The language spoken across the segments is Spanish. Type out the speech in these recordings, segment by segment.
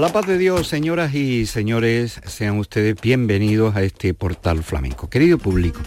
La paz de Dios, señoras y señores, sean ustedes bienvenidos a este portal flamenco. Querido público,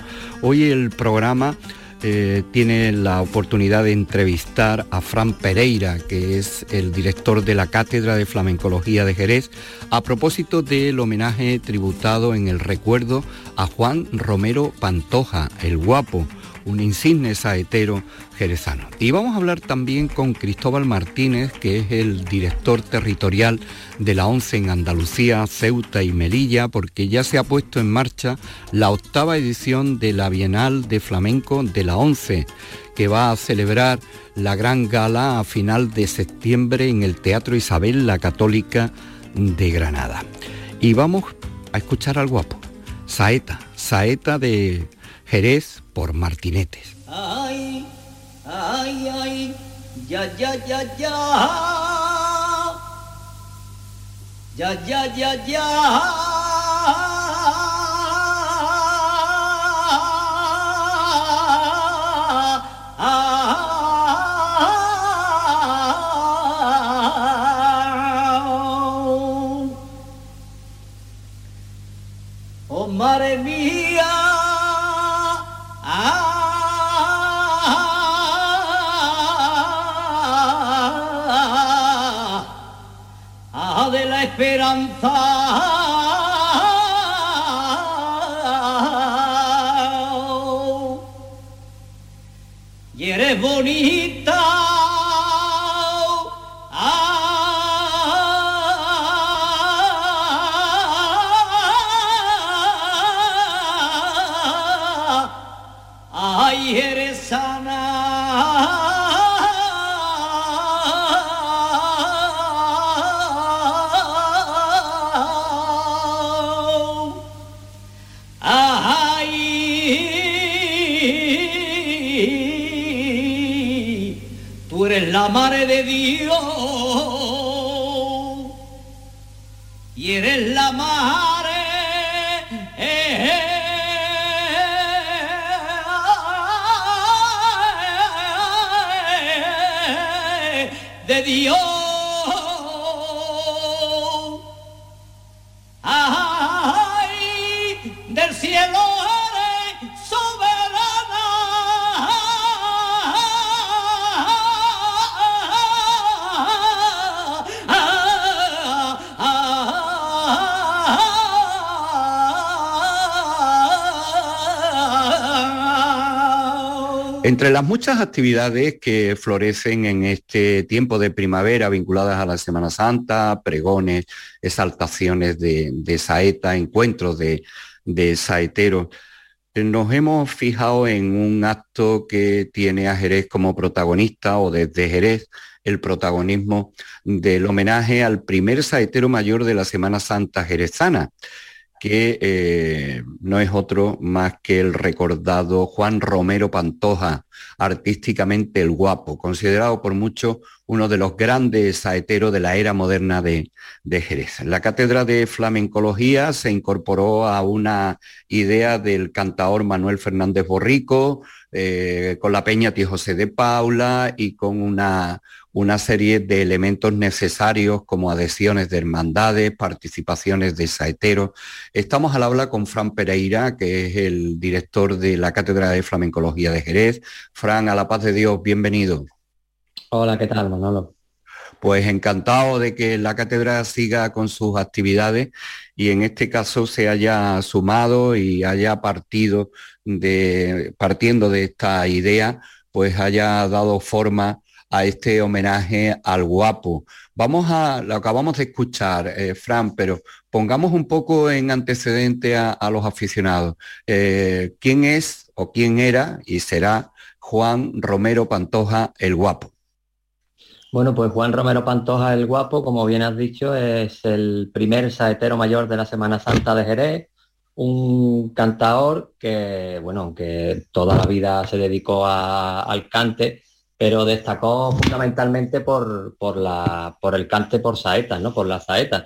hoy el programa eh, tiene la oportunidad de entrevistar a Fran Pereira, que es el director de la Cátedra de Flamencología de Jerez, a propósito del homenaje tributado en el recuerdo a Juan Romero Pantoja, el guapo un insigne saetero jerezano. Y vamos a hablar también con Cristóbal Martínez, que es el director territorial de la ONCE en Andalucía, Ceuta y Melilla, porque ya se ha puesto en marcha la octava edición de la Bienal de Flamenco de la ONCE, que va a celebrar la gran gala a final de septiembre en el Teatro Isabel la Católica de Granada. Y vamos a escuchar al guapo, Saeta, Saeta de Jerez por Martinetes. Ay, ay, ay, ya, ya, ya, ya. Ya, ya, ya, ya. Esperanza. Y Entre las muchas actividades que florecen en este tiempo de primavera vinculadas a la Semana Santa, pregones, exaltaciones de, saeta, encuentros de, de saeteros, nos hemos fijado en un acto que tiene a Jerez como protagonista o desde Jerez el protagonismo del homenaje al primer saetero mayor de la Semana Santa jerezana que eh, no es otro más que el recordado Juan Romero Pantoja, artísticamente el guapo, considerado por muchos uno de los grandes saeteros de la era moderna de, de, Jerez. La cátedra de flamencología se incorporó a una idea del cantaor Manuel Fernández Borrico, eh, con la peña Tío José de Paula y con una, una serie de elementos necesarios como adhesiones de hermandades, participaciones de saeteros. Estamos al habla con Fran Pereira, que es el director de la Cátedra de Flamencología de Jerez. Fran, a la paz de Dios, bienvenido. Hola, ¿qué tal, Manolo? Pues encantado de que la cátedra siga con sus actividades y en este caso se haya sumado y haya partido de, partiendo de esta idea, pues haya dado forma a este homenaje al guapo. Vamos a, lo acabamos de escuchar, eh, Fran, pero pongamos un poco en antecedente a, los aficionados. Eh, ¿Quién es o quién era y será Juan Romero Pantoja el Guapo. Bueno, pues Juan Romero Pantoja el Guapo, como bien has dicho, es el primer saetero mayor de la Semana Santa de Jerez, un cantador que, bueno, aunque toda la vida se dedicó al cante, pero destacó fundamentalmente por, por, la, por el cante por saetas, ¿no? Por las saetas.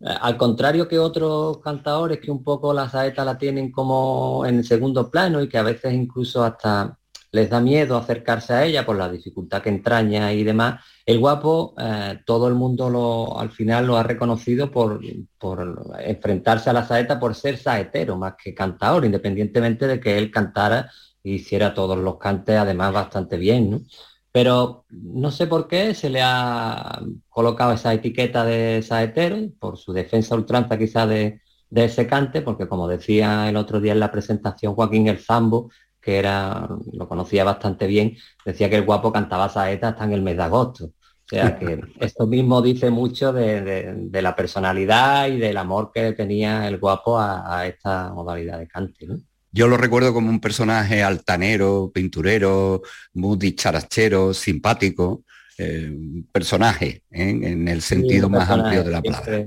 Eh, al contrario que otros cantadores que un poco la saeta la tienen como en segundo plano y que a veces incluso hasta les da miedo acercarse a ella por la dificultad que entraña y demás. El guapo, eh, todo el mundo lo, al final lo ha reconocido por, por, enfrentarse a la saeta por ser saetero más que cantador, independientemente de que él cantara e hiciera todos los cantes además bastante bien. Pero no sé por qué se le ha colocado esa etiqueta de saetero, por su defensa ultranza quizá de, de ese cante, porque como decía el otro día en la presentación Joaquín El Zambo, que era, lo conocía bastante bien, decía que el guapo cantaba saeta hasta en el mes de agosto. O sea que esto mismo dice mucho de, la personalidad y del amor que tenía el guapo a, esta modalidad de cante. Yo lo recuerdo como un personaje altanero, pinturero, muy dicharachero, simpático, eh, personaje ¿eh? en el sentido más amplio de la palabra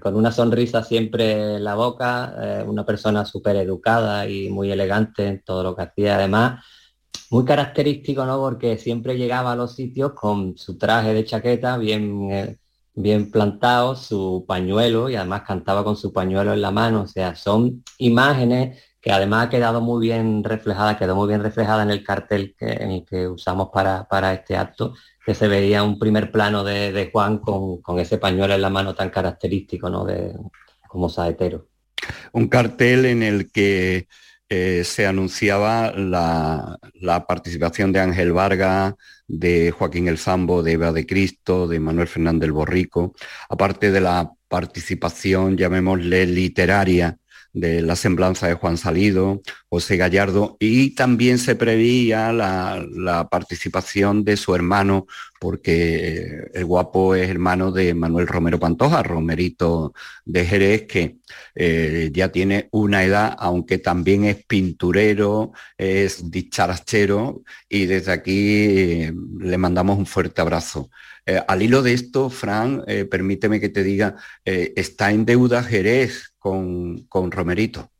con una sonrisa siempre en la boca, eh, una persona súper educada y muy elegante en todo lo que hacía. Además, muy característico, ¿no? Porque siempre llegaba a los sitios con su traje de chaqueta bien, bien plantado, su pañuelo y además cantaba con su pañuelo en la mano. O sea, son imágenes que además ha quedado muy bien reflejada, quedó muy bien reflejada en el cartel que, en el que usamos para, para este acto que se veía un primer plano de, Juan con, ese pañuelo en la mano tan característico, ¿no? De, como saetero. Un cartel en el que eh, se anunciaba la, participación de Ángel Vargas, de Joaquín El Zambo, de Eva de Cristo, de Manuel Fernández Borrico, aparte de la participación, llamémosle literaria, de la semblanza de Juan Salido, José Gallardo, y también se preveía la, participación de su hermano, porque el guapo es hermano de Manuel Romero Pantoja, Romerito de Jerez, que eh, ya tiene una edad, aunque también es pinturero, es dicharachero, y desde aquí eh, le mandamos un fuerte abrazo. Eh, al hilo de esto, Fran, permíteme que te diga, está en deuda Jerez con, Romerito.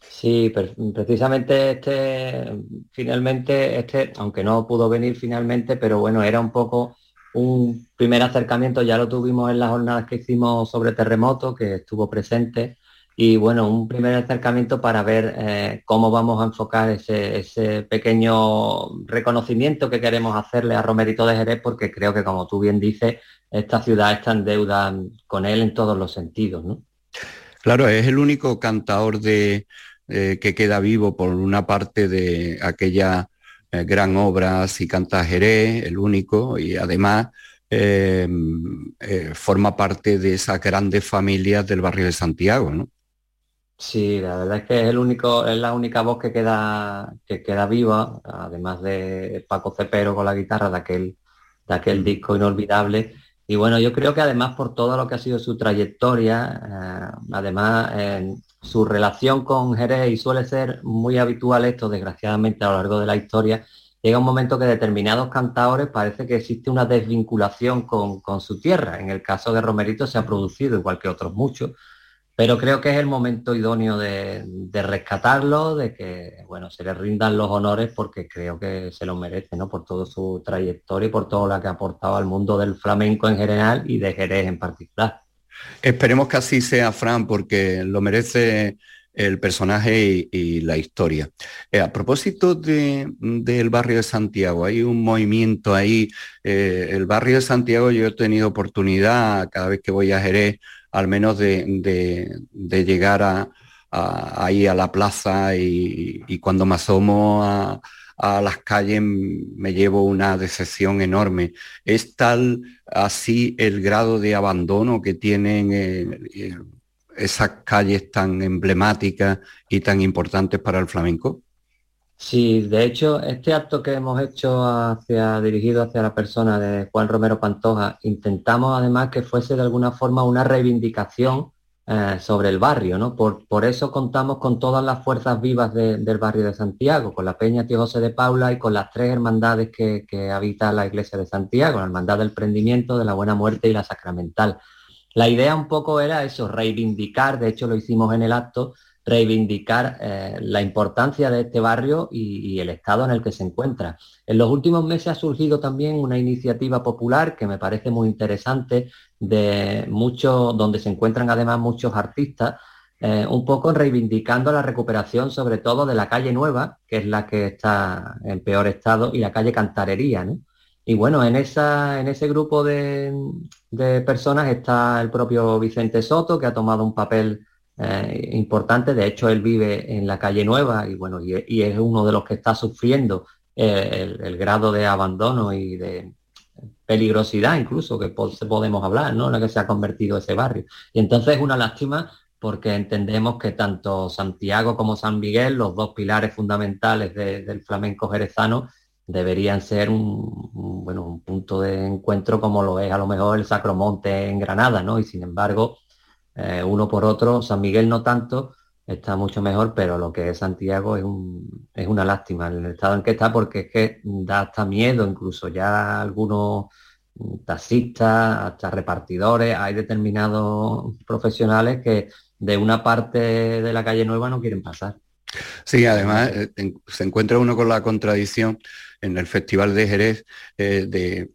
Sí, precisamente este, finalmente, este, aunque no pudo venir finalmente, pero bueno, era un poco un primer acercamiento, ya lo tuvimos en las jornadas que hicimos sobre terremoto, que estuvo presente, y bueno, un primer acercamiento para ver eh, cómo vamos a enfocar ese, ese, pequeño reconocimiento que queremos hacerle a Romerito de Jerez, porque creo que como tú bien dices, esta ciudad está en deuda con él en todos los sentidos, ¿no? Claro, es el único cantador de, eh, que queda vivo por una parte de aquella eh, gran obra Si canta Jerez, el único, y además em, eh, forma parte de esas grandes familias del barrio de Santiago, ¿no? Sí, la verdad es que es el único, es la única voz que queda, que queda viva, además de Paco Cepero con la guitarra de aquel, de aquel mm. disco inolvidable y bueno, yo creo que además por todo lo que ha sido su trayectoria, eh, además su relación con Jerez, y suele ser muy habitual esto, desgraciadamente, a lo largo de la historia, llega un momento que determinados cantadores parece que existe una desvinculación con, con su tierra. En el caso de Romerito se ha producido, igual que otros muchos, pero creo que es el momento idóneo de, rescatarlo, de que bueno, se le rindan los honores porque creo que se lo merece, ¿no? Por toda su trayectoria y por todo lo que ha aportado al mundo del flamenco en general y de Jerez en particular. Esperemos que así sea, Fran, porque lo merece el personaje y, la historia. Eh, a propósito del barrio de Santiago, hay un movimiento ahí. Eh, el barrio de Santiago, yo he tenido oportunidad cada vez que voy a Jerez al menos de, llegar a, ahí a la plaza y, cuando me asomo a, las calles me llevo una decepción enorme. Es tal así el grado de abandono que tienen eh, eh, esas calles tan emblemáticas y tan importantes para el flamenco. Sí, de hecho, este acto que hemos hecho hacia, dirigido hacia la persona de Juan Romero Pantoja, intentamos además que fuese de alguna forma una reivindicación eh, sobre el barrio, ¿no? Por, por, eso contamos con todas las fuerzas vivas del barrio de Santiago, con la Peña Tío José de Paula y con las tres hermandades que, que habita la iglesia de Santiago, la Hermandad del Prendimiento, de la Buena Muerte y la Sacramental. La idea un poco era eso, reivindicar, de hecho lo hicimos en el acto, reivindicar eh, la importancia de este barrio y, el estado en el que se encuentra. En los últimos meses ha surgido también una iniciativa popular que me parece muy interesante, de muchos, donde se encuentran además muchos artistas, eh, un poco reivindicando la recuperación sobre todo de la calle Nueva, que es la que está en peor estado, y la calle Cantarería. Y bueno, en, esa, en ese grupo de, de personas está el propio Vicente Soto, que ha tomado un papel eh, importante. De hecho, él vive en la calle Nueva y bueno, y, es uno de los que está sufriendo eh, el, grado de abandono y de peligrosidad incluso que podemos hablar, ¿no? En la que se ha convertido ese barrio. Y entonces es una lástima porque entendemos que tanto Santiago como San Miguel, los dos pilares fundamentales del flamenco jerezano, deberían ser un, bueno, un punto de encuentro como lo es a lo mejor el Sacromonte en Granada, ¿no? Y sin embargo, eh, uno por otro. San Miguel no tanto, está mucho mejor, pero lo que es Santiago es, una lástima el estado en que está porque es que da hasta miedo, incluso ya algunos taxistas, hasta repartidores, hay determinados profesionales que de una parte de la calle nueva no quieren pasar. Sí, además eh, se encuentra uno con la contradicción en el Festival de Jerez eh,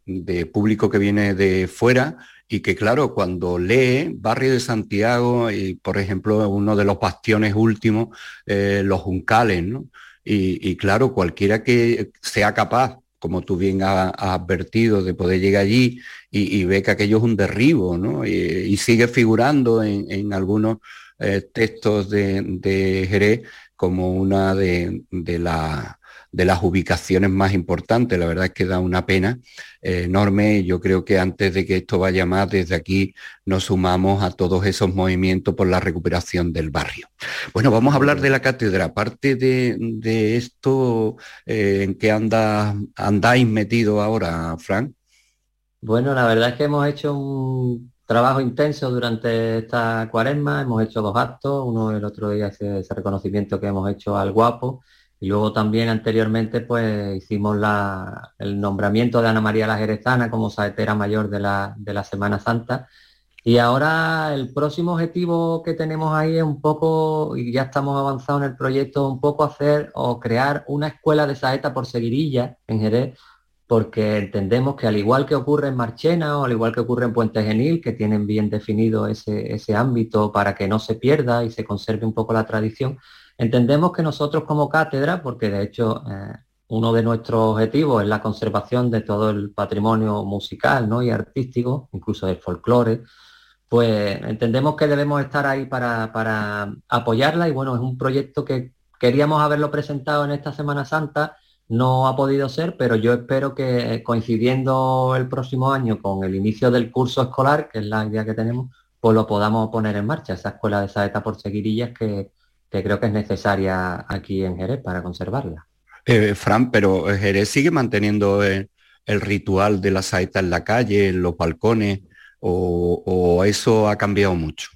de, público que viene de fuera y que claro, cuando lee Barrio de Santiago y por ejemplo uno de los bastiones últimos, eh, los Juncales, ¿no? Y, claro, cualquiera que sea capaz, como tú bien has, advertido, de poder llegar allí y, ve que aquello es un derribo, ¿no? Y, sigue figurando en, algunos eh, textos de, de, Jerez como una de, de las de las ubicaciones más importantes. La verdad es que da una pena eh, enorme. Yo creo que antes de que esto vaya más, desde aquí nos sumamos a todos esos movimientos por la recuperación del barrio. Bueno, vamos a hablar de la cátedra. Aparte de, esto, eh, ¿en qué anda, andáis metido ahora, Frank? Bueno, la verdad es que hemos hecho un trabajo intenso durante esta cuaresma, hemos hecho dos actos, uno el otro día ese, ese reconocimiento que hemos hecho al guapo, y luego también anteriormente pues hicimos el nombramiento de Ana María la Jerezana como saetera mayor de la, de la Semana Santa. Y ahora el próximo objetivo que tenemos ahí es un poco, y ya estamos avanzados en el proyecto, un poco hacer o crear una escuela de saeta por seguirilla en Jerez, porque entendemos que al igual que ocurre en Marchena o al igual que ocurre en Puente Genil, que tienen bien definido ese, ese ámbito para que no se pierda y se conserve un poco la tradición, Entendemos que nosotros como cátedra, porque de hecho eh, uno de nuestros objetivos es la conservación de todo el patrimonio musical ¿no? y artístico, incluso del folclore, pues entendemos que debemos estar ahí para, para apoyarla y bueno, es un proyecto que queríamos haberlo presentado en esta Semana Santa, no ha podido ser, pero yo espero que coincidiendo el próximo año con el inicio del curso escolar, que es la idea que tenemos, pues lo podamos poner en marcha, esa escuela de saeta por seguirillas que, que creo que es necesaria aquí en Jerez para conservarla. Eh, Fran, pero Jerez sigue manteniendo el, ritual de la saeta en la calle, en los balcones, o, eso ha cambiado mucho.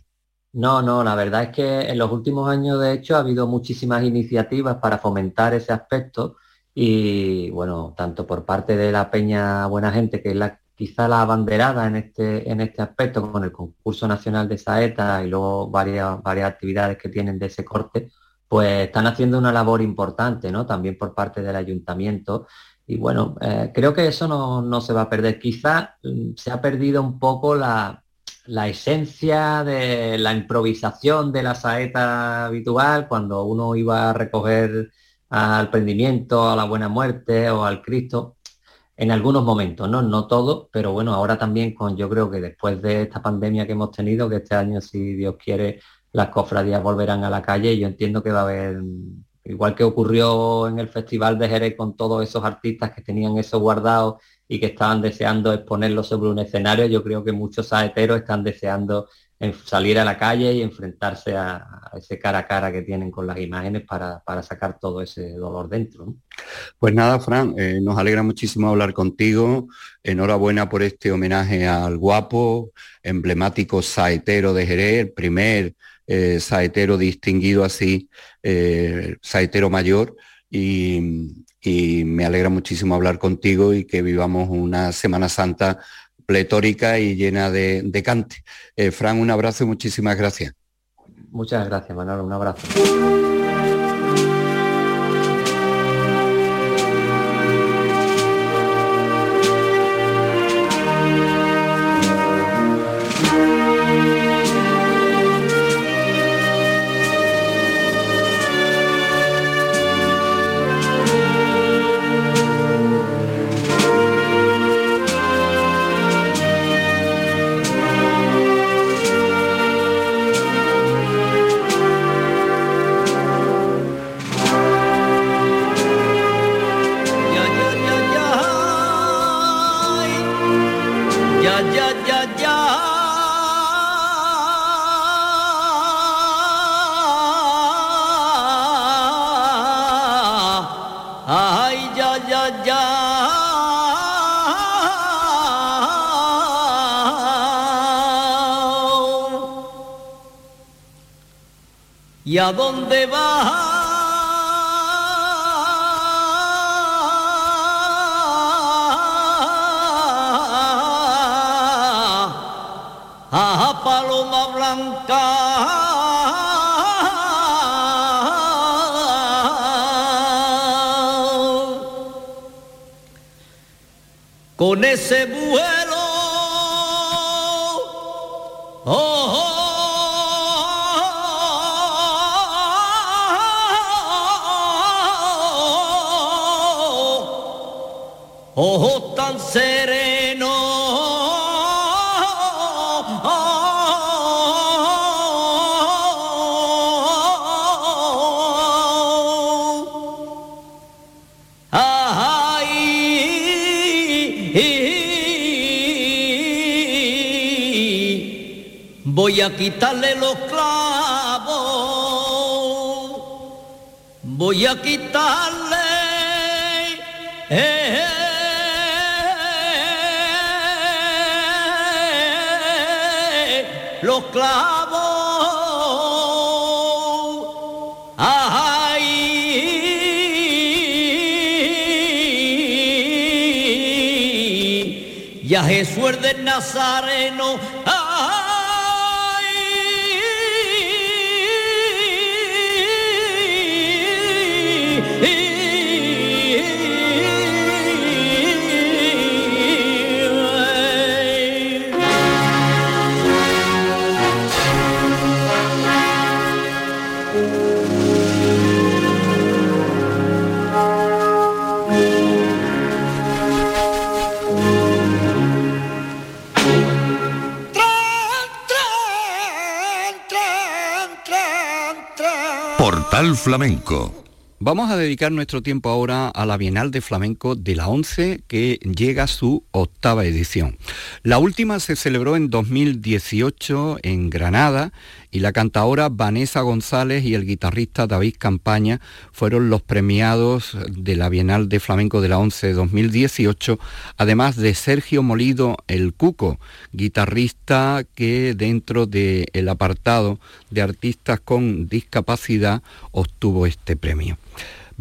No, no, la verdad es que en los últimos años, de hecho, ha habido muchísimas iniciativas para fomentar ese aspecto y, bueno, tanto por parte de la Peña Buena Gente, que es la quizá la abanderada en este, en este aspecto con el concurso nacional de Saeta y luego varias, varias actividades que tienen de ese corte, pues están haciendo una labor importante, ¿no? También por parte del ayuntamiento. Y bueno, eh, creo que eso no, se va a perder. Quizá mm, se ha perdido un poco la, la esencia de la improvisación de la saeta habitual, cuando uno iba a recoger al prendimiento, a la buena muerte o al Cristo, en algunos momentos, ¿no? No todo, pero bueno, ahora también con, yo creo que después de esta pandemia que hemos tenido, que este año, si Dios quiere, las cofradías volverán a la calle, yo entiendo que va a haber, igual que ocurrió en el Festival de Jerez con todos esos artistas que tenían eso guardado y que estaban deseando exponerlo sobre un escenario, yo creo que muchos saeteros están deseando salir a la calle y enfrentarse a, ese cara a cara que tienen con las imágenes para, sacar todo ese dolor dentro. Pues nada, Fran, eh, nos alegra muchísimo hablar contigo. Enhorabuena por este homenaje al guapo, emblemático saetero de Jerez, primer eh, saetero distinguido así, eh, saetero mayor. Y, me alegra muchísimo hablar contigo y que vivamos una Semana Santa pletórica y llena de, cante. Fran, un abrazo y muchísimas gracias. Muchas gracias, Manuel. Un abrazo. ¿Y a dónde vas? A Paloma Blanca. Con ese ojos tan sereno. Ay, voy a quitarle los clavos, voy a quitarle. Los clavos. Ay, y a Jesús del Nazareno. Flamenco. Vamos a dedicar nuestro tiempo ahora a la Bienal de Flamenco de la 11 que llega a su octava edición. La última se celebró en 2018 en Granada y la cantadora Vanessa González y el guitarrista David Campaña fueron los premiados de la Bienal de Flamenco de la 11 2018, además de Sergio Molido el Cuco, guitarrista que dentro del apartado de artistas con discapacidad obtuvo este premio.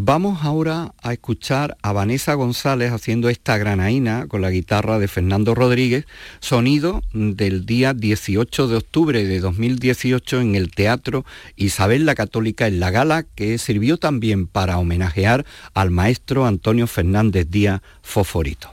Vamos ahora a escuchar a Vanessa González haciendo esta granaína con la guitarra de Fernando Rodríguez, sonido del día 18 de octubre de 2018 en el Teatro Isabel la Católica en la Gala, que sirvió también para homenajear al maestro Antonio Fernández Díaz Foforito.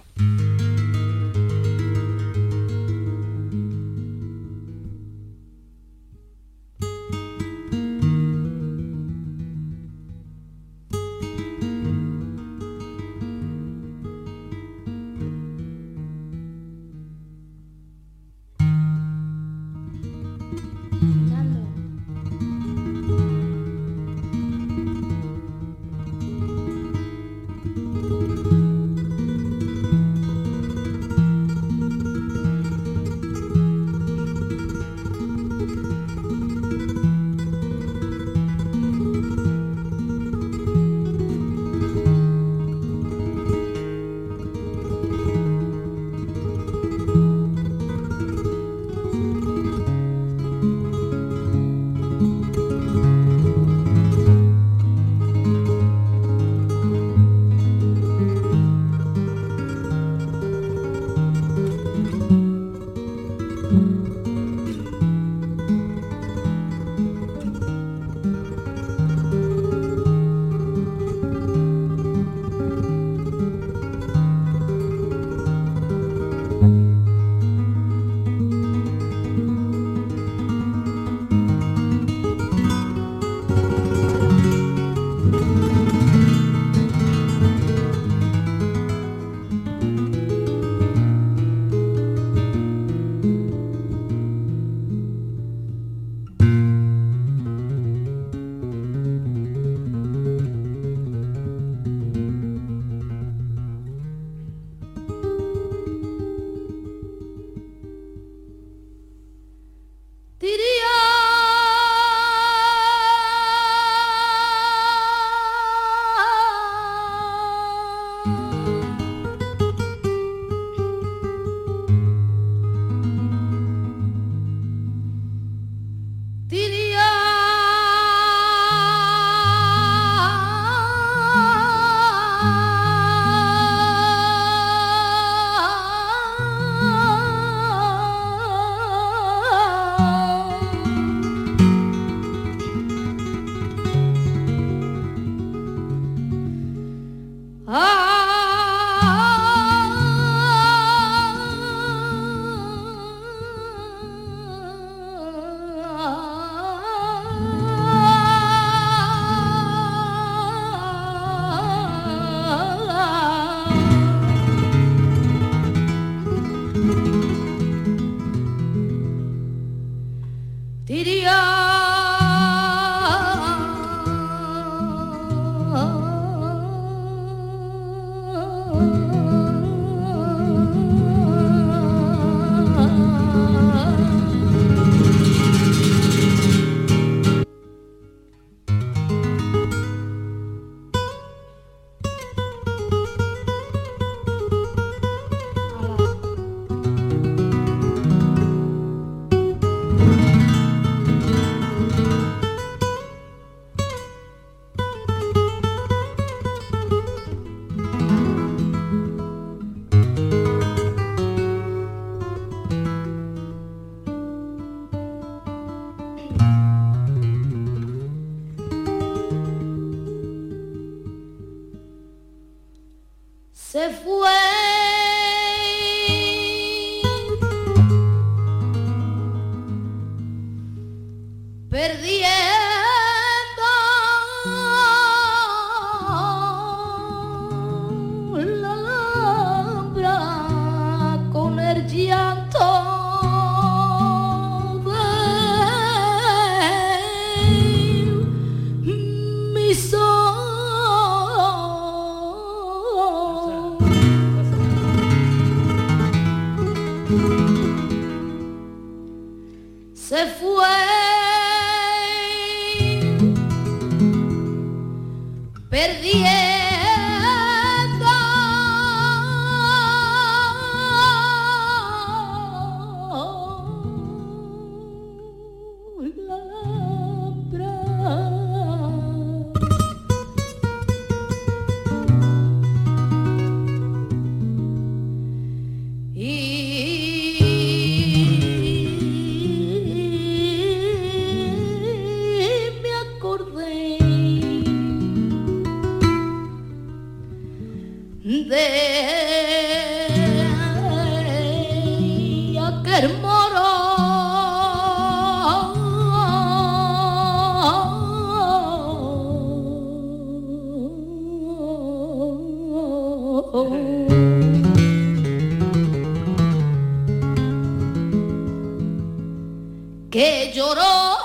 Que lloró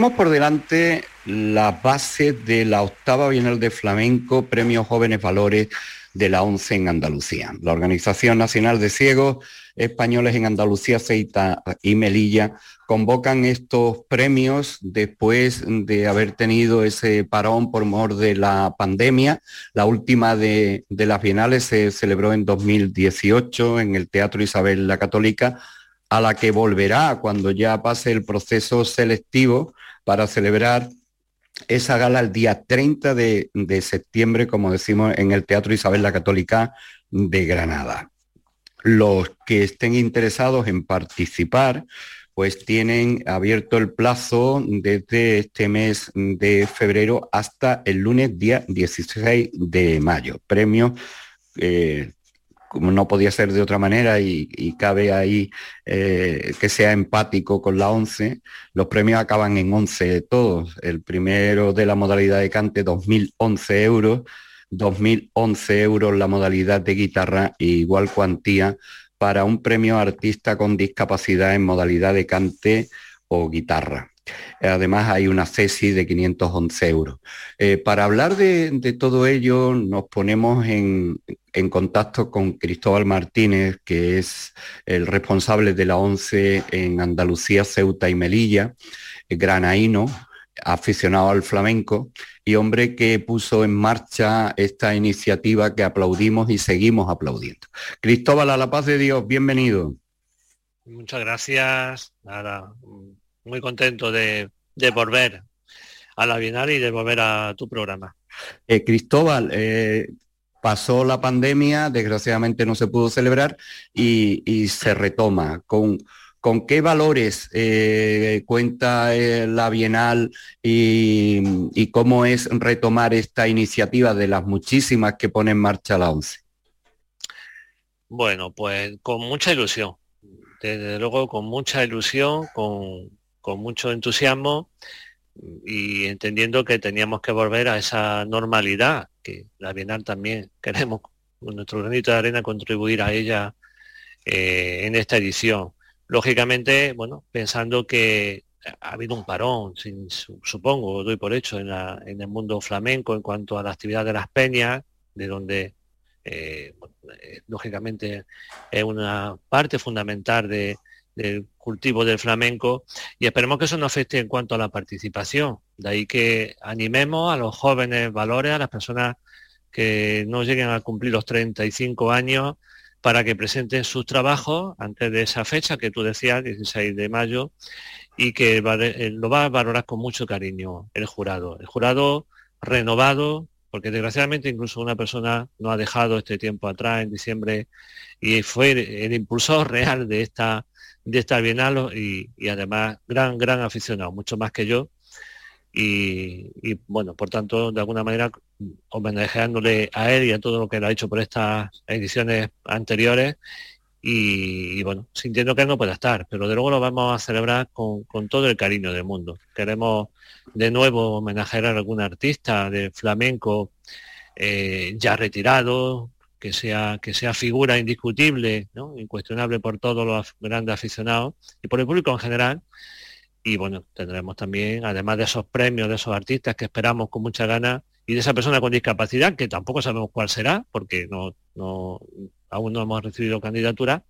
Tenemos por delante la base de la octava Bienal de Flamenco, Premio Jóvenes Valores de la ONCE en Andalucía. La Organización Nacional de Ciegos Españoles en Andalucía, Ceita y Melilla convocan estos premios después de haber tenido ese parón por mor de la pandemia. La última de, de las bienales se celebró en 2018 en el Teatro Isabel la Católica a la que volverá cuando ya pase el proceso selectivo para celebrar esa gala el día 30 de, de, septiembre, como decimos, en el Teatro Isabel la Católica de Granada. Los que estén interesados en participar, pues tienen abierto el plazo desde este mes de febrero hasta el lunes día 16 de mayo. Premio eh, como no podía ser de otra manera y, cabe ahí eh, que sea empático con la 11, los premios acaban en 11 todos. El primero de la modalidad de cante, 2.011 euros, 2.011 euros la modalidad de guitarra y igual cuantía para un premio artista con discapacidad en modalidad de cante o guitarra. Además hay una CESI de 511 euros. Eh, para hablar de, todo ello nos ponemos en, en, contacto con Cristóbal Martínez, que es el responsable de la ONCE en Andalucía, Ceuta y Melilla, granaíno, aficionado al flamenco y hombre que puso en marcha esta iniciativa que aplaudimos y seguimos aplaudiendo. Cristóbal, a la paz de Dios, bienvenido. Muchas gracias. Nada, muy contento de, de, volver a la Bienal y de volver a tu programa. Eh, Cristóbal, eh, pasó la pandemia, desgraciadamente no se pudo celebrar y, y se retoma. ¿Con, con qué valores eh, cuenta la Bienal y, y, cómo es retomar esta iniciativa de las muchísimas que pone en marcha la ONCE? Bueno, pues con mucha ilusión. Desde luego con mucha ilusión, con, con mucho entusiasmo y entendiendo que teníamos que volver a esa normalidad, que la Bienal también queremos con nuestro granito de arena contribuir a ella eh, en esta edición. Lógicamente, bueno, pensando que ha habido un parón, supongo, doy por hecho, en, la, en, el mundo flamenco en cuanto a la actividad de las peñas, de donde eh, lógicamente es una parte fundamental de, del cultivo del flamenco y esperemos que eso no afecte en cuanto a la participación. De ahí que animemos a los jóvenes valores, a las personas que no lleguen a cumplir los 35 años para que presenten sus trabajos antes de esa fecha que tú decías, 16 de mayo, y que eh, lo va a valorar con mucho cariño el jurado. El jurado renovado, porque desgraciadamente incluso una persona no ha dejado este tiempo atrás en diciembre y fue el impulsor real de esta de esta Bienal y, y, además gran, gran aficionado, mucho más que yo. Y, y, bueno, por tanto, de alguna manera, homenajeándole a él y a todo lo que él ha hecho por estas ediciones anteriores y, bueno, sintiendo que él no puede estar, pero de luego lo vamos a celebrar con, con todo el cariño del mundo. Queremos de nuevo homenajear a algún artista de flamenco eh, ya retirado, que sea, que sea figura indiscutible, ¿no? incuestionable por todos los grandes aficionados y por el público en general. Y bueno, tendremos también, además de esos premios de esos artistas que esperamos con mucha gana y de esa persona con discapacidad, que tampoco sabemos cuál será, porque no, no aún no hemos recibido candidatura,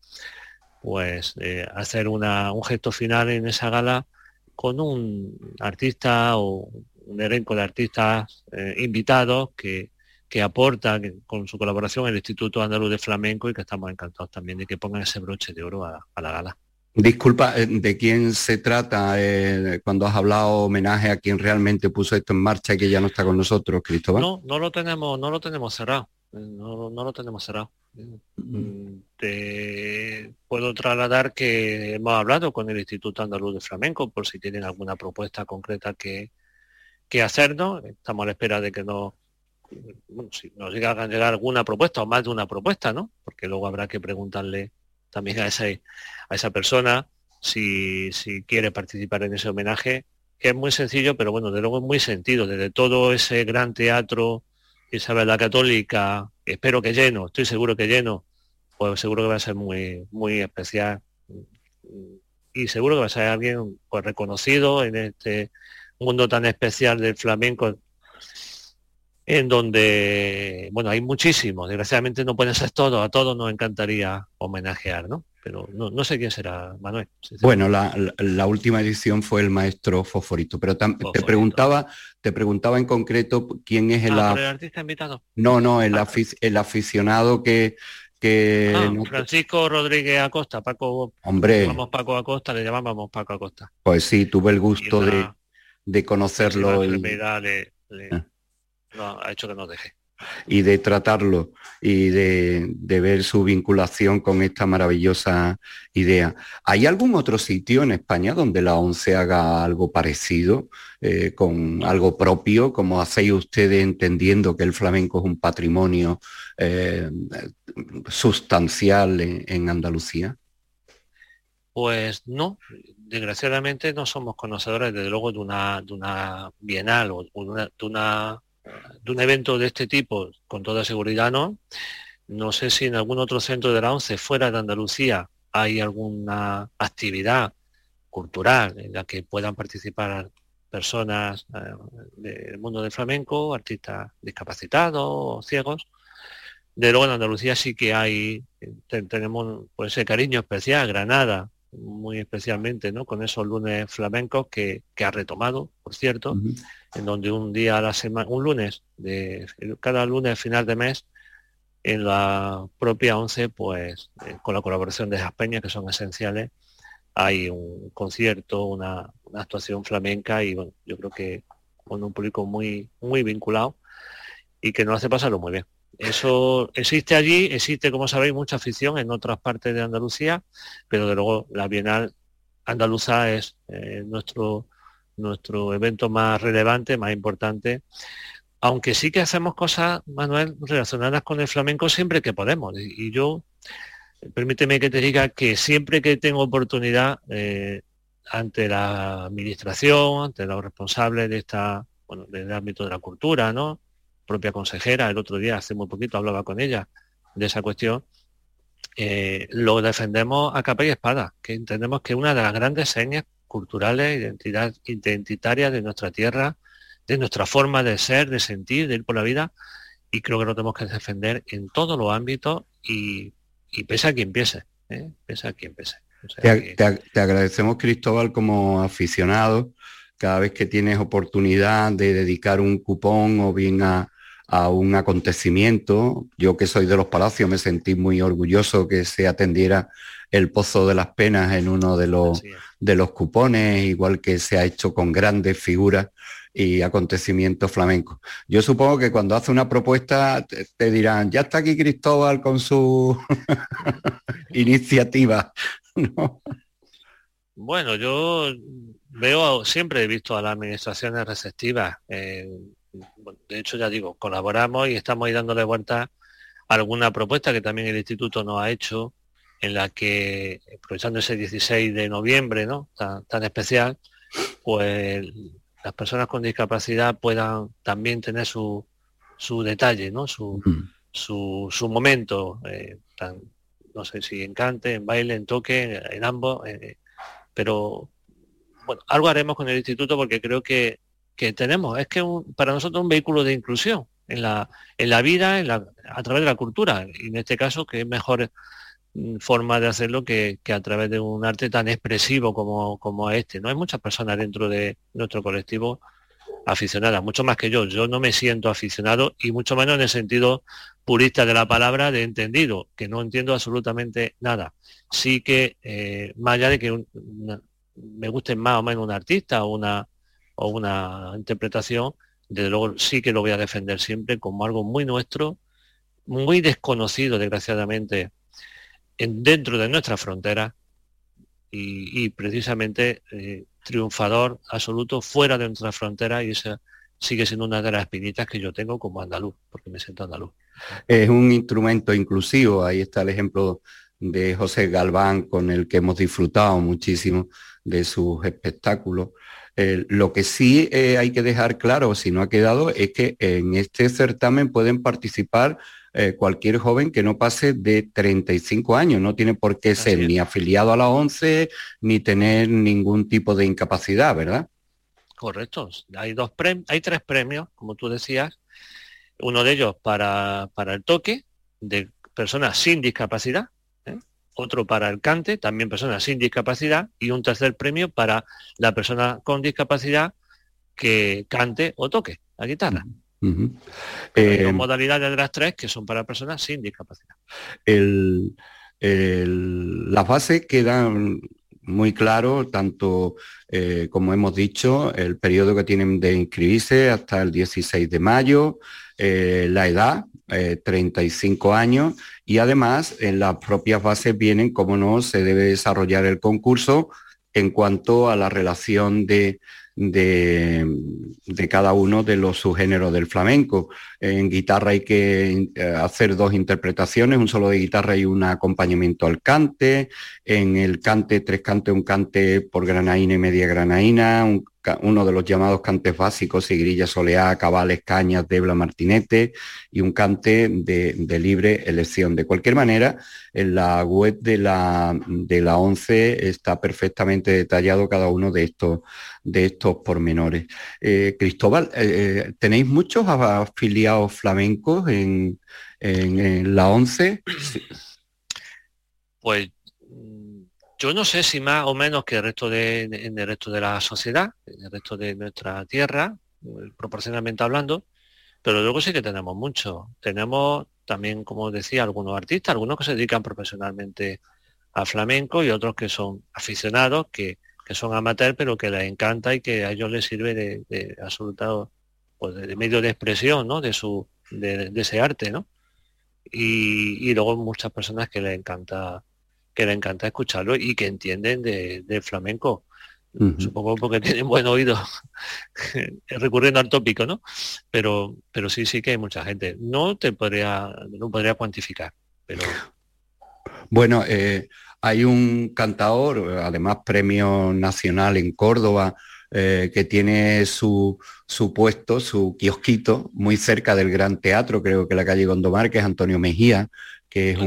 pues eh, hacer una, un gesto final en esa gala con un artista o un elenco de artistas eh, invitados que, que aporta con su colaboración el Instituto Andaluz de Flamenco y que estamos encantados también de que pongan ese broche de oro a, la gala. Disculpa, eh, ¿de quién se trata eh, cuando has hablado homenaje a quien realmente puso esto en marcha y que ya no está con nosotros, Cristóbal? No, no lo tenemos, no lo tenemos cerrado. No, no lo tenemos cerrado. Mm, te puedo trasladar que hemos hablado con el Instituto Andaluz de Flamenco por si tienen alguna propuesta concreta que, que hacernos. Estamos a la espera de que nos, si nos llegan a llegar alguna propuesta o más de una propuesta, ¿no? Porque luego habrá que preguntarle también a esa, a esa persona si, si quiere participar en ese homenaje, que es muy sencillo, pero bueno, de luego es muy sentido, desde todo ese gran teatro Isabel la Católica, espero que lleno, estoy seguro que lleno, pues seguro que va a ser muy, muy especial. Y seguro que va a ser alguien pues reconocido en este mundo tan especial del flamenco, en donde, bueno, hay muchísimos, desgraciadamente no pueden ser todos, a todos nos encantaría homenajear, ¿no? pero no, sé quién será Manuel. Bueno, la, última edición fue el maestro Fosforito, pero te preguntaba, te preguntaba en concreto quién es el, ah, artista invitado. No, no, el, ah. el aficionado que, que ah, Francisco Rodríguez Acosta, Paco. Hombre. Llamamos Paco Acosta, le llamábamos Paco Acosta. Pues sí, tuve el gusto de, de, conocerlo. Y... ha hecho que nos deje y de tratarlo y de, ver su vinculación con esta maravillosa idea. ¿Hay algún otro sitio en España donde la ONCE haga algo parecido, eh, con algo propio, como hacéis ustedes entendiendo que el flamenco es un patrimonio eh, sustancial en, Andalucía? Pues no, desgraciadamente no somos conocedores desde luego de una, de una bienal o de una de un evento de este tipo, con toda seguridad no. No sé si en algún otro centro de la ONCE fuera de Andalucía hay alguna actividad cultural en la que puedan participar personas eh, del mundo del flamenco, artistas discapacitados ciegos. De luego en Andalucía sí que hay, tenemos pues, ese cariño especial, Granada, muy especialmente, ¿no? Con esos lunes flamencos que, ha retomado, por cierto, en donde un día a la semana, un lunes, de cada lunes final de mes, en la propia ONCE, pues eh, con la colaboración de esas peñas que son esenciales, hay un concierto, una, actuación flamenca y bueno, yo creo que con un público muy, muy vinculado y que nos hace pasarlo muy bien. Eso existe allí, existe, como sabéis, mucha afición en otras partes de Andalucía, pero de luego la Bienal Andaluza es eh, nuestro, nuestro evento más relevante, más importante, aunque sí que hacemos cosas, Manuel, relacionadas con el flamenco siempre que podemos. Y, yo, permíteme que te diga que siempre que tengo oportunidad eh, ante la administración, ante los responsables de esta, bueno, del ámbito de la cultura, ¿no? propia consejera, el otro día, hace muy poquito, hablaba con ella de esa cuestión, eh, lo defendemos a capa y espada, que entendemos que una de las grandes señas culturales, identidad, identitarias de nuestra tierra, de nuestra forma de ser, de sentir, de ir por la vida, y creo que lo tenemos que defender en todos los ámbitos y, pese a quien pese, ¿eh? pese a quien pese. te, te, agradecemos, Cristóbal, como aficionado, cada vez que tienes oportunidad de dedicar un cupón o bien a, a un acontecimiento. Yo que soy de los palacios me sentí muy orgulloso que se atendiera el Pozo de las Penas en uno de los, de los cupones, igual que se ha hecho con grandes figuras y acontecimientos flamencos. Yo supongo que cuando hace una propuesta te, dirán, ya está aquí Cristóbal con su iniciativa. Bueno, yo veo, siempre he visto a las administraciones receptivas. Eh, de hecho ya digo, colaboramos y estamos ahí dándole vuelta a alguna propuesta que también el instituto nos ha hecho, en la que, aprovechando ese 16 de noviembre, ¿no? Tan, especial, pues las personas con discapacidad puedan también tener su, su detalle, ¿no? Su, su, momento, eh, no sé si en cante, en baile, en toque, en, ambos, eh, pero bueno, algo haremos con el instituto porque creo que que tenemos. Es que para nosotros un vehículo de inclusión en la, en la vida, en la, a través de la cultura. Y en este caso, que es mejor forma de hacerlo que, a través de un arte tan expresivo como, como este. No hay muchas personas dentro de nuestro colectivo aficionada, mucho más que yo. Yo no me siento aficionado y mucho menos en el sentido purista de la palabra de entendido, que no entiendo absolutamente nada. Sí que, eh, más allá de que me guste más o menos un artista o una, o una interpretación, desde luego sí que lo voy a defender siempre como algo muy nuestro, muy desconocido, desgraciadamente, en, dentro de nuestra frontera y, precisamente eh, triunfador absoluto fuera de nuestra frontera y esa sigue siendo una de las espinitas que yo tengo como andaluz, porque me siento andaluz. Es un instrumento inclusivo, ahí está el ejemplo de José Galván, con el que hemos disfrutado muchísimo de sus espectáculos. Eh, lo que sí eh, hay que dejar claro, si no ha quedado, es que en este certamen pueden participar eh, cualquier joven que no pase de 35 años. No tiene por qué ser ni afiliado a la ONCE ni tener ningún tipo de incapacidad, ¿verdad? Correcto. Hay, dos hay tres premios, como tú decías. Uno de ellos para, para el toque de personas sin discapacidad, ¿eh? otro para el cante, también personas sin discapacidad, y un tercer premio para la persona con discapacidad que cante o toque la guitarra. Hay dos modalidades de las tres que son para personas sin discapacidad. las bases quedan muy claro, tanto eh, como hemos dicho, el periodo que tienen de inscribirse hasta el 16 de mayo, eh, la edad, 35 eh, años, y además en las propias bases vienen cómo no se debe desarrollar el concurso en cuanto a la relación de, de, cada uno de los subgéneros del flamenco. En guitarra hay que eh, hacer dos interpretaciones, un solo de guitarra y un acompañamiento al cante. En el cante, tres cantes, un cante por granaína y media granaína, uno de los llamados cantes básicos, grilla soleá, cabales, cañas, debla, martinete y un cante de, libre elección. De cualquier manera, en la web de la, de la ONCE está perfectamente detallado cada uno de estos, de estos pormenores. Eh, Cristóbal, eh, eh, ¿tenéis muchos afiliados flamencos en, en la ONCE? Pues yo no sé si más o menos que el resto de, el resto de la sociedad, en el resto de nuestra tierra, eh, proporcionalmente hablando, pero luego sí que tenemos mucho. Tenemos también, como decía, algunos artistas, algunos que se dedican profesionalmente a flamenco y otros que son aficionados, que, son amateurs, pero que les encanta y que a ellos les sirve de, de absoluto pues, de medio de expresión ¿no? de, su, de, ese arte. ¿no? Y, y luego muchas personas que les encanta que le encanta escucharlo y que entienden de, flamenco. Supongo porque tienen buen oído, recurriendo al tópico, ¿no? Pero, pero sí, sí que hay mucha gente. No te podría, no podría cuantificar, pero. Bueno, eh, hay un cantador, además premio nacional en Córdoba, eh, que tiene su, su, puesto, su kiosquito, muy cerca del Gran Teatro, creo que la calle Gondomar, que es Antonio Mejía, que es,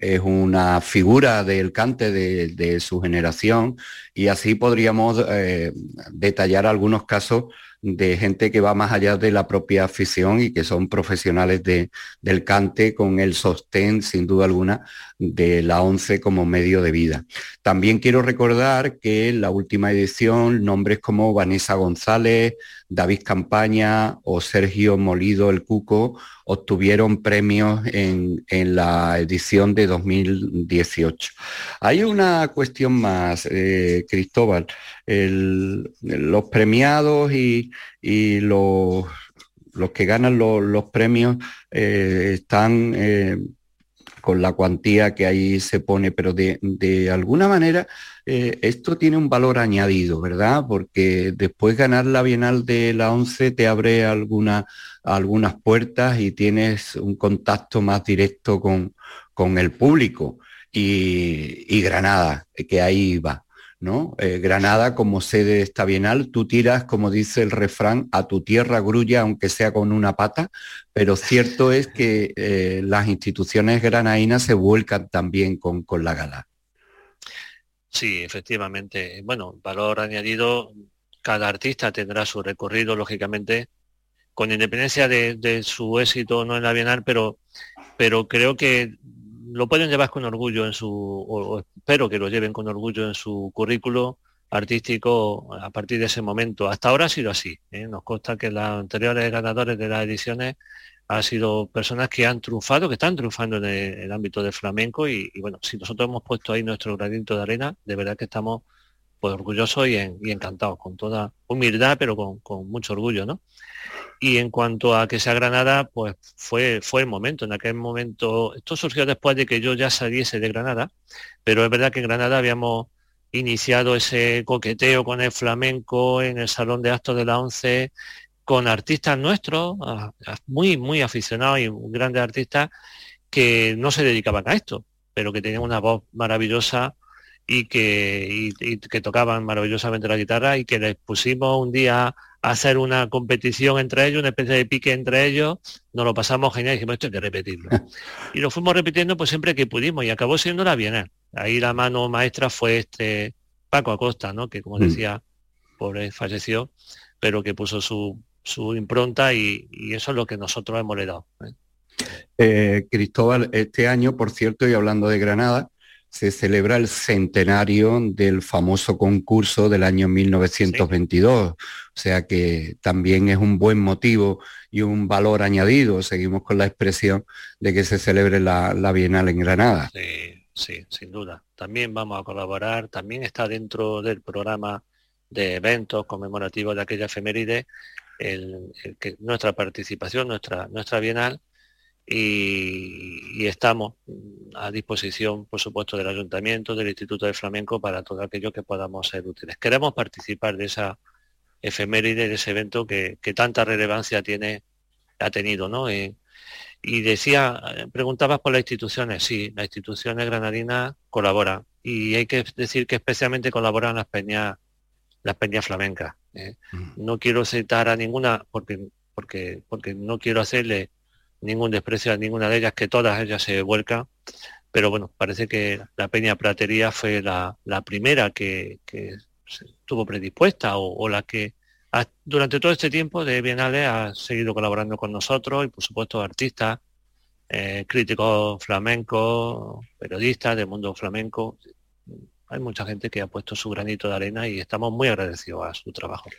es una figura del cante de, su generación y así podríamos eh, detallar algunos casos de gente que va más allá de la propia afición y que son profesionales de, del cante con el sostén, sin duda alguna, de la ONCE como medio de vida. También quiero recordar que en la última edición nombres como Vanessa González, David Campaña o Sergio Molido el Cuco obtuvieron premios en, la edición de 2018. Hay una cuestión más, eh, Cristóbal. los premiados y, los, los, que ganan los, premios eh, están eh, con la cuantía que ahí se pone, pero de, alguna manera eh, esto tiene un valor añadido, ¿verdad? Porque después ganar la Bienal de la 11 te abre algunas puertas y tienes un contacto más directo con, con el público. Y, Granada, que ahí va. ¿no? Eh, Granada como sede de esta Bienal, tú tiras, como dice el refrán, a tu tierra grulla, aunque sea con una pata, pero cierto es que eh, las instituciones granainas se vuelcan también con, con la gala. Sí, efectivamente. Bueno, valor añadido, cada artista tendrá su recorrido, lógicamente, con independencia de, su éxito no en la Bienal, pero, pero creo que lo pueden llevar con orgullo en su, o espero que lo lleven con orgullo en su currículo, artístico a partir de ese momento. Hasta ahora ha sido así. ¿eh? Nos consta que los anteriores ganadores de las ediciones han sido personas que han triunfado, que están triunfando en el, ámbito del flamenco y, bueno, si nosotros hemos puesto ahí nuestro granito de arena, de verdad que estamos pues orgullosos y, encantados, con toda humildad, pero con, mucho orgullo, ¿no? Y en cuanto a que sea Granada, pues fue, fue el momento. En aquel momento, esto surgió después de que yo ya saliese de Granada, pero es verdad que en Granada habíamos iniciado ese coqueteo con el flamenco en el Salón de Actos de la ONCE, con artistas nuestros, muy, muy aficionados y grandes artistas que no se dedicaban a esto, pero que tenían una voz maravillosa y que, que tocaban maravillosamente la guitarra y que les pusimos un día a hacer una competición entre ellos, una especie de pique entre ellos, nos lo pasamos genial y dijimos, esto hay que repetirlo. y lo fuimos repitiendo pues siempre que pudimos y acabó siendo la Bienal. Ahí la mano maestra fue este Paco Acosta, ¿no? que como mm. decía, pobre falleció, pero que puso su, su impronta y, eso es lo que nosotros hemos le dado. ¿eh? Eh, Cristóbal, este año, por cierto, y hablando de Granada, se celebra el centenario del famoso concurso del año 1922. O sea que también es un buen motivo y un valor añadido. Seguimos con la expresión de que se celebre la, la Bienal en Granada. Sí, sí, sin duda. También vamos a colaborar. También está dentro del programa de eventos conmemorativos de aquella efeméride que, nuestra participación, nuestra, nuestra bienal, y, estamos a disposición, por supuesto, del Ayuntamiento, del Instituto de Flamenco, para todo aquello que podamos ser útiles. Queremos participar de esa efeméride, de ese evento que, tanta relevancia tiene, ha tenido, ¿no? Eh, y decía, preguntabas por las instituciones, sí, las instituciones granadinas colaboran y hay que decir que especialmente colaboran las las peñas flamencas. ¿Eh? No quiero citar a ninguna porque, porque, porque no quiero hacerle ningún desprecio a ninguna de ellas, que todas ellas se vuelcan, pero bueno, parece que la Peña Pratería fue la, primera que, estuvo predispuesta o, la que durante todo este tiempo de Bienales ha seguido colaborando con nosotros y por supuesto artistas, eh, críticos flamencos, periodistas del mundo flamenco, hay mucha gente que ha puesto su granito de arena y estamos muy agradecidos a su trabajo.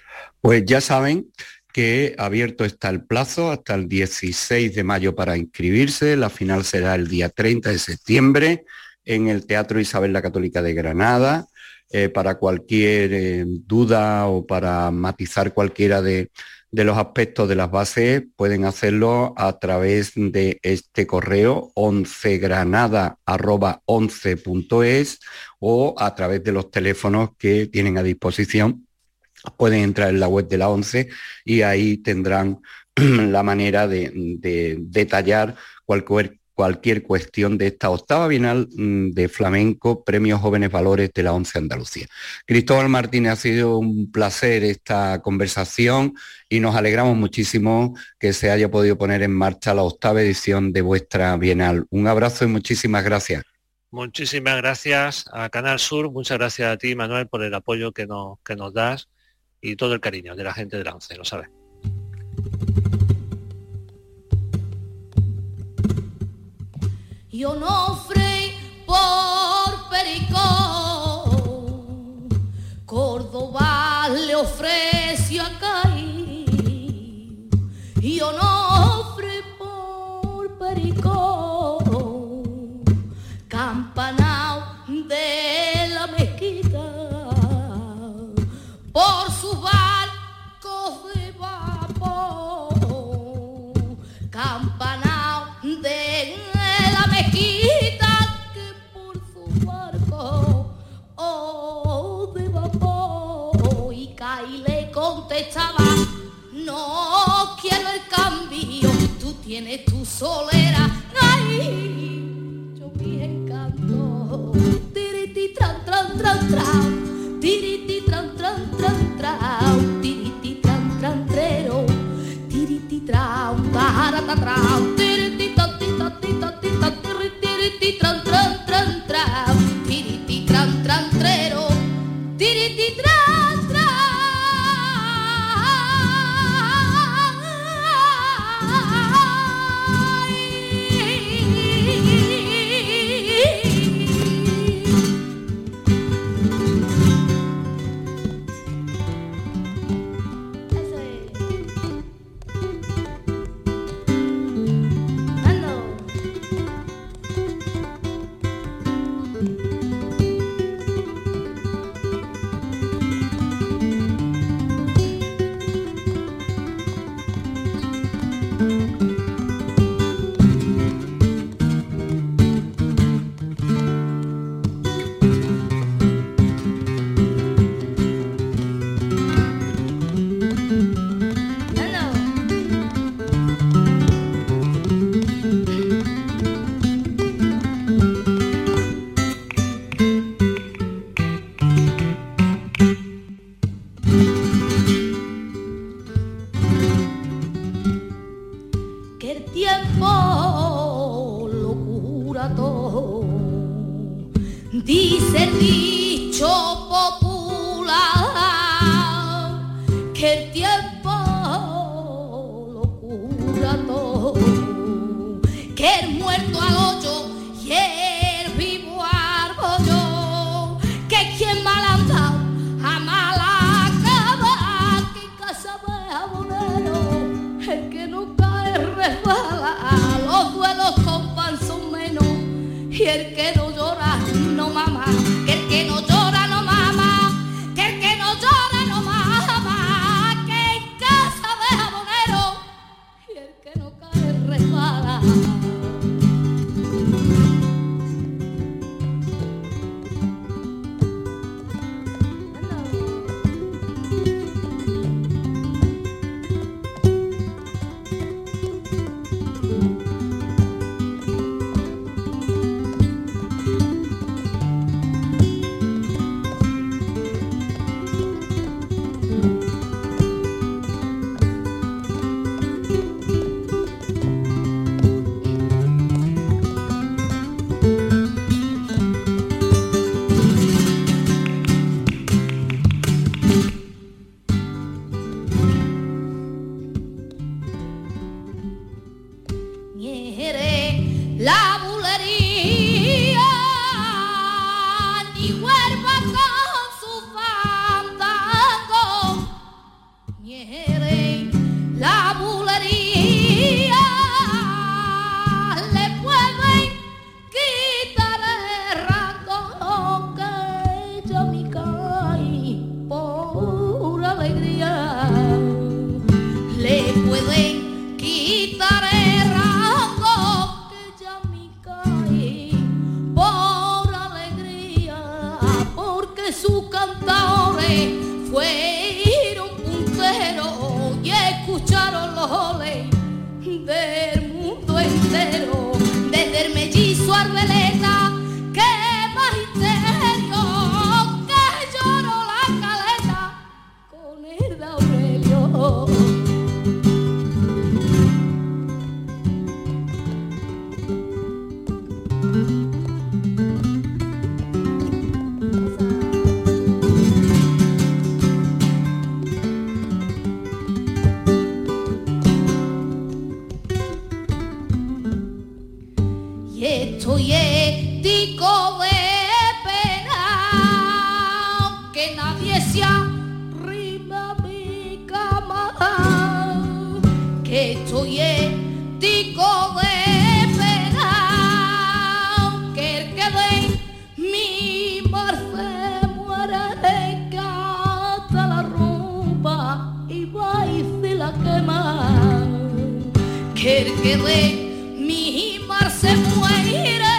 Pues ya saben que abierto está el plazo hasta el 16 de mayo para inscribirse. La final será el día 30 de septiembre en el Teatro Isabel la Católica de Granada. Eh, para cualquier eh, duda o para matizar cualquiera de, de los aspectos de las bases pueden hacerlo a través de este correo 11granada.11.es o a través de los teléfonos que tienen a disposición. Pueden entrar en la web de la 11 y ahí tendrán la manera de, de detallar cualquier, cualquier cuestión de esta octava bienal mm, de flamenco, Premios Jóvenes Valores de la ONCE Andalucía. Cristóbal Martínez, ha sido un placer esta conversación y nos alegramos muchísimo que se haya podido poner en marcha la octava edición de vuestra bienal. Un abrazo y muchísimas gracias. Muchísimas gracias a Canal Sur, muchas gracias a ti, Manuel, por el apoyo que nos, que nos das y todo el cariño de la gente de la ONCE, lo sabes. Yo no ofré por Perico, Córdoba le ofreció a Caí. Yo no ofré por Perico, Love. a quemar. Quer querer mi mar se muere,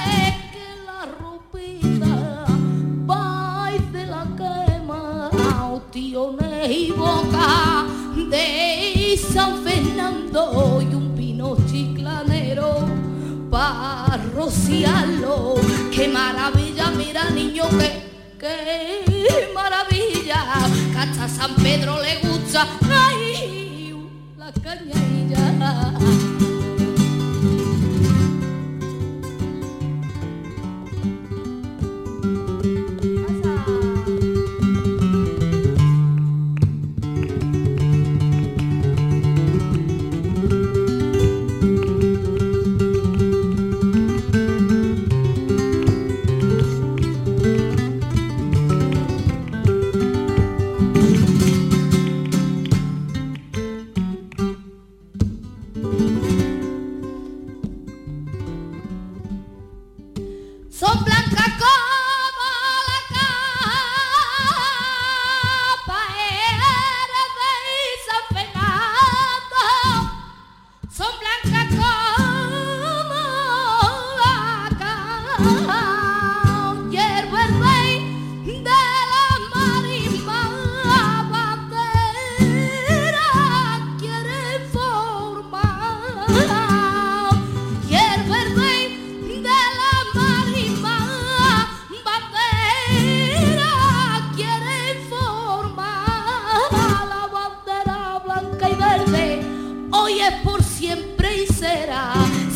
que la ropita vai de la quema, tiones y boca de San Fernando y un pino chiclanero para rociarlo. Qué maravilla, mira niño, que qué maravilla, cacha San Pedro le gusta. Ay, kenyai jalan.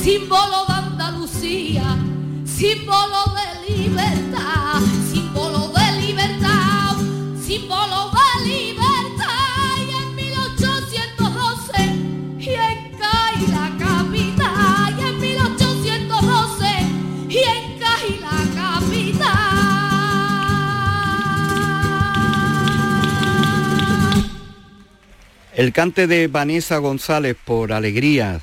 símbolo de Andalucía, símbolo de libertad, símbolo de libertad, símbolo de libertad. Y en 1812, y en Cai la capital, y en 1812, y en Cai la capital. El cante de Vanessa González por Alegrías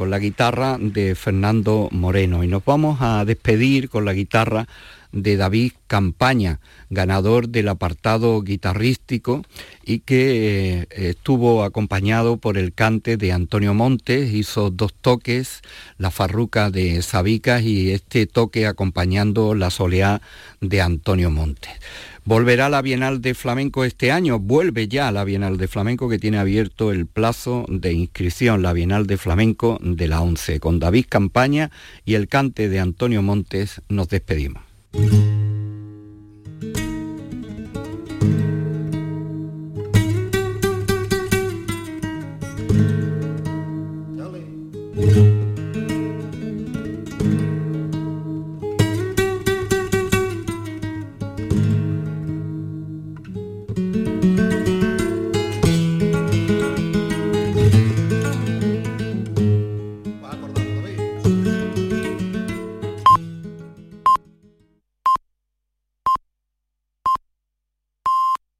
con la guitarra de Fernando Moreno y nos vamos a despedir con la guitarra de David Campaña, ganador del apartado guitarrístico y que eh, estuvo acompañado por el cante de Antonio Montes, hizo dos toques, la farruca de Sabicas y este toque acompañando la soleá de Antonio Montes. Volverá la Bienal de Flamenco este año, vuelve ya la Bienal de Flamenco que tiene abierto el plazo de inscripción, la Bienal de Flamenco de la 11. Con David Campaña y el cante de Antonio Montes nos despedimos.